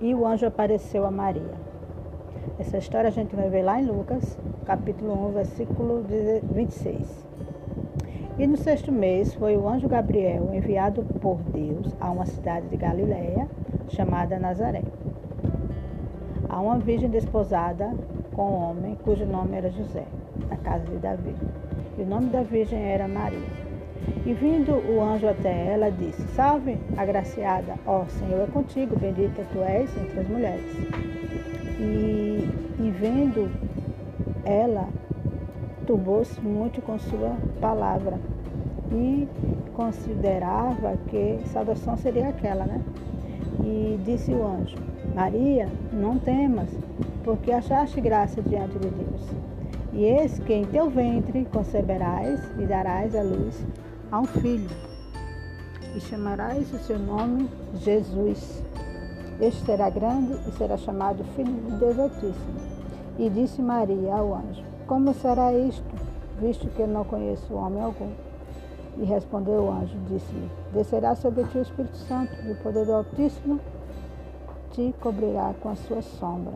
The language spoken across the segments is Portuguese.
e o anjo apareceu a Maria. Essa história a gente vai ver lá em Lucas, capítulo 1, versículo 26. E no sexto mês foi o anjo Gabriel enviado por Deus a uma cidade de Galiléia chamada Nazaré, a uma virgem desposada com um homem cujo nome era José, da casa de Davi. E o nome da virgem era Maria. E vindo o anjo até ela, disse: Salve, agraciada, ó Senhor é contigo, bendita tu és entre as mulheres. E, e vendo ela, turbou-se muito com sua palavra e considerava que saudação seria aquela, né? E disse o anjo: Maria, não temas, porque achaste graça diante de Deus. E eis que em teu ventre conceberás e darás à luz a um filho, e chamarás o seu nome Jesus. Este será grande e será chamado Filho de Deus Altíssimo. E disse Maria ao anjo: Como será isto, visto que eu não conheço homem algum? E respondeu o anjo, disse-lhe: Descerá sobre ti o Espírito Santo, e o poder do Altíssimo te cobrirá com a sua sombra.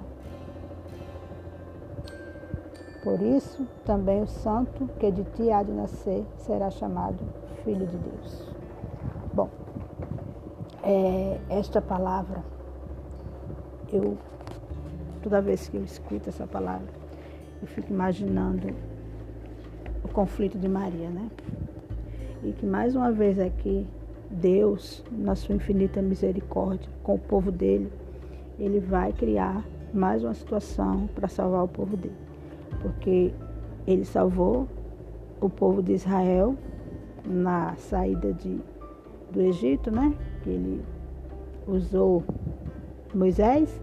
Por isso, também o santo que de ti há de nascer será chamado Filho de Deus. Bom, é, esta palavra, eu, toda vez que eu escuto essa palavra, eu fico imaginando o conflito de Maria, né? E que mais uma vez aqui, Deus, na sua infinita misericórdia com o povo dele, ele vai criar mais uma situação para salvar o povo dele. Porque ele salvou o povo de Israel na saída de, do Egito, né? Que ele usou Moisés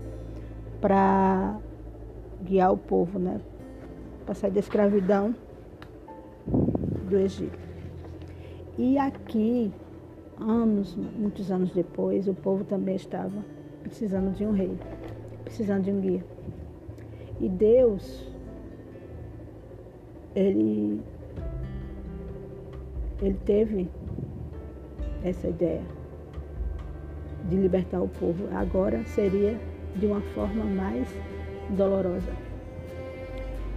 para guiar o povo, né? Para sair da escravidão do Egito. E aqui, anos, muitos anos depois, o povo também estava precisando de um rei, precisando de um guia. E Deus, ele ele teve essa ideia de libertar o povo. Agora seria de uma forma mais dolorosa.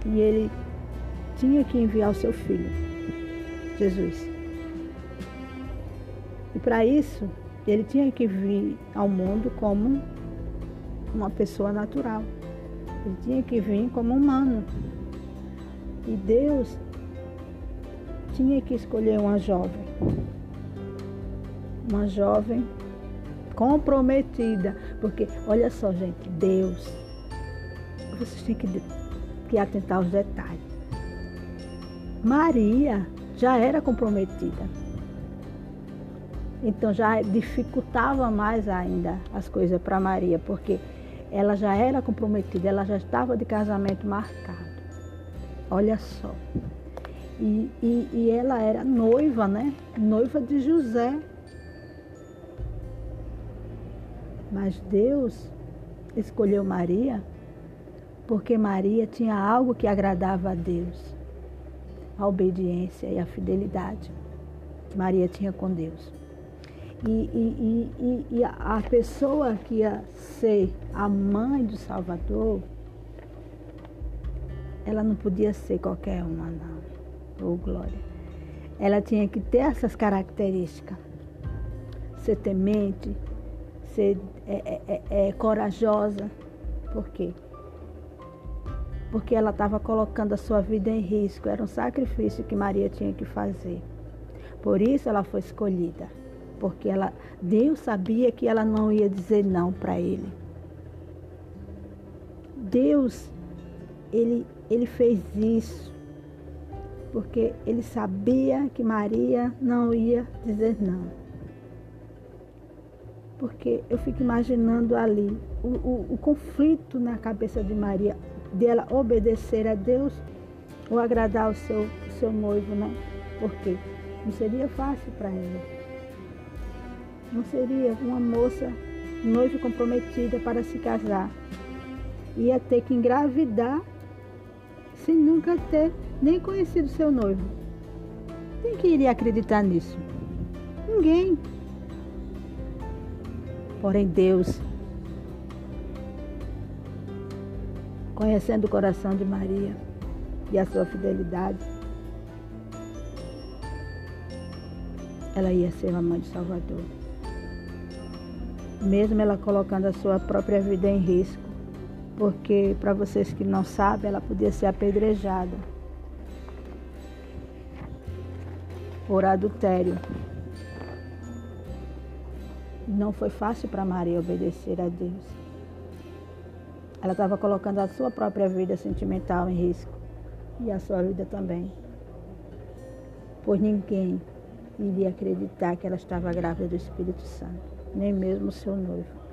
E ele tinha que enviar o seu filho, Jesus. E para isso, ele tinha que vir ao mundo como uma pessoa natural. Ele tinha que vir como humano. E Deus tinha que escolher uma jovem. Uma jovem comprometida. Porque, olha só, gente, Deus, vocês têm que, que atentar aos detalhes. Maria já era comprometida. Então já dificultava mais ainda as coisas para Maria, porque ela já era comprometida, ela já estava de casamento marcado. Olha só. E, e, e ela era noiva, né? Noiva de José. Mas Deus escolheu Maria porque Maria tinha algo que agradava a Deus: a obediência e a fidelidade que Maria tinha com Deus. E, e, e, e, a pessoa que ia ser a mãe do Salvador, ela não podia ser qualquer uma, não oh glória. Ela tinha que ter essas características. Ser temente, ser é, é, é, é corajosa. Por quê? Porque ela estava colocando a sua vida em risco. Era um sacrifício que Maria tinha que fazer. Por isso ela foi escolhida. Porque ela, Deus sabia que ela não ia dizer não para ele. Deus, ele, ele fez isso porque ele sabia que Maria não ia dizer não. Porque eu fico imaginando ali o, o, o conflito na cabeça de Maria, dela obedecer a Deus ou agradar o seu, o seu noivo, né? Porque não seria fácil para ela. Não seria uma moça noiva comprometida para se casar. Ia ter que engravidar sem nunca ter nem conhecido seu noivo. Quem que iria acreditar nisso? Ninguém. Porém, Deus, conhecendo o coração de Maria e a sua fidelidade, ela ia ser a mãe de Salvador. Mesmo ela colocando a sua própria vida em risco, porque, para vocês que não sabem, ela podia ser apedrejada por adultério. Não foi fácil para Maria obedecer a Deus. Ela estava colocando a sua própria vida sentimental em risco e a sua vida também. Pois ninguém iria acreditar que ela estava grávida do Espírito Santo, nem mesmo seu noivo.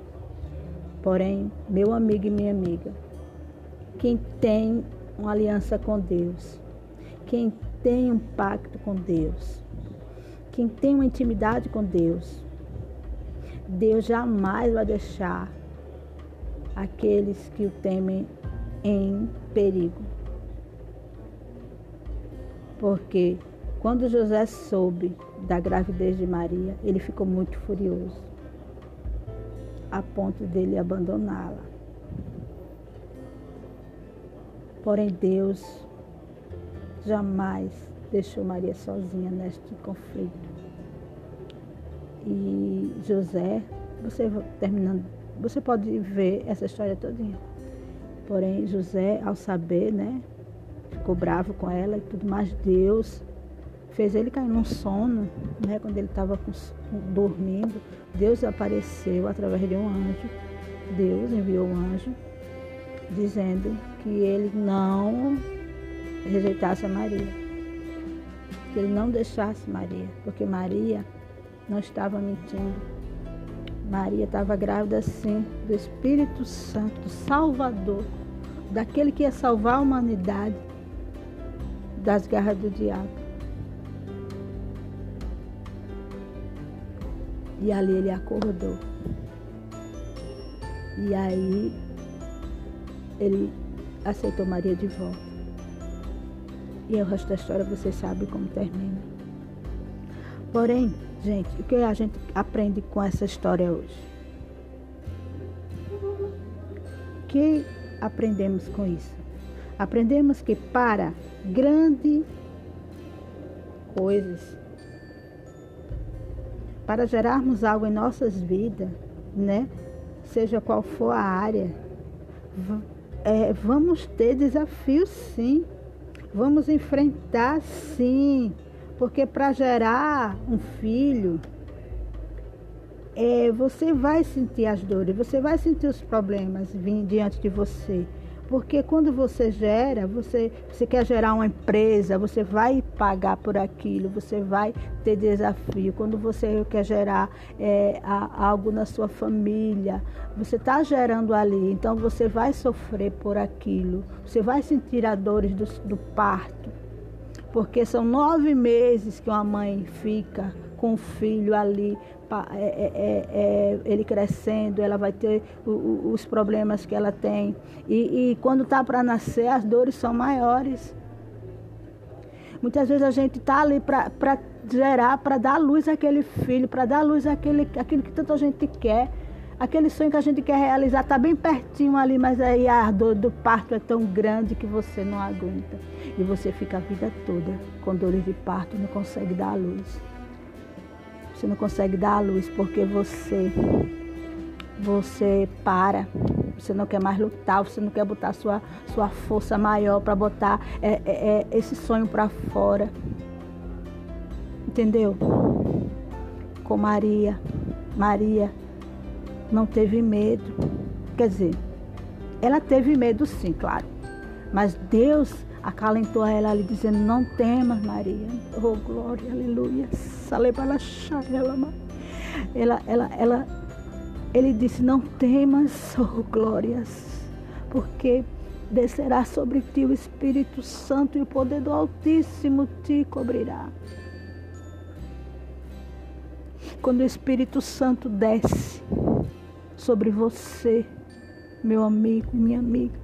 Porém, meu amigo e minha amiga, quem tem uma aliança com Deus, quem tem um pacto com Deus, quem tem uma intimidade com Deus, Deus jamais vai deixar aqueles que o temem em perigo. Porque quando José soube da gravidez de Maria, ele ficou muito furioso, a ponto dele abandoná-la. Porém, Deus jamais deixou Maria sozinha neste conflito. E José, você terminando, você pode ver essa história todinha. Porém, José, ao saber, né, ficou bravo com ela e tudo mais, Deus fez ele cair num sono, né, quando ele estava dormindo. Deus apareceu através de um anjo. Deus enviou um anjo dizendo que ele não rejeitasse a Maria. Que ele não deixasse Maria, porque Maria não estava mentindo. Maria estava grávida sim do Espírito Santo, do Salvador, daquele que ia salvar a humanidade das garras do diabo. E ali ele acordou. E aí ele aceitou Maria de volta. E o resto da história você sabe como termina. Porém, Gente, o que a gente aprende com essa história hoje? O que aprendemos com isso? Aprendemos que para grandes coisas, para gerarmos algo em nossas vidas, né? Seja qual for a área, é, vamos ter desafios sim. Vamos enfrentar sim porque para gerar um filho, é, você vai sentir as dores, você vai sentir os problemas vindo diante de você. Porque quando você gera, você, você quer gerar uma empresa, você vai pagar por aquilo, você vai ter desafio. Quando você quer gerar é, a, algo na sua família, você está gerando ali, então você vai sofrer por aquilo, você vai sentir as dores do, do parto porque são nove meses que uma mãe fica com o filho ali, é, é, é, é, ele crescendo, ela vai ter os problemas que ela tem. E, e quando está para nascer, as dores são maiores. Muitas vezes a gente está ali para gerar, para dar luz àquele filho, para dar luz àquele, àquilo que tanta gente quer. Aquele sonho que a gente quer realizar está bem pertinho ali, mas aí a dor do parto é tão grande que você não aguenta. E você fica a vida toda com dores de parto, não consegue dar a luz. Você não consegue dar a luz porque você você para, você não quer mais lutar, você não quer botar sua, sua força maior para botar é, é, é, esse sonho para fora. Entendeu? Com Maria. Maria não teve medo. Quer dizer, ela teve medo sim, claro. Mas Deus acalentou ela ali, dizendo: Não temas, Maria. Oh, glória, aleluia. Ela, ela, ela, ele disse: Não temas, oh, glórias, porque descerá sobre ti o Espírito Santo e o poder do Altíssimo te cobrirá. Quando o Espírito Santo desce sobre você, meu amigo, minha amiga,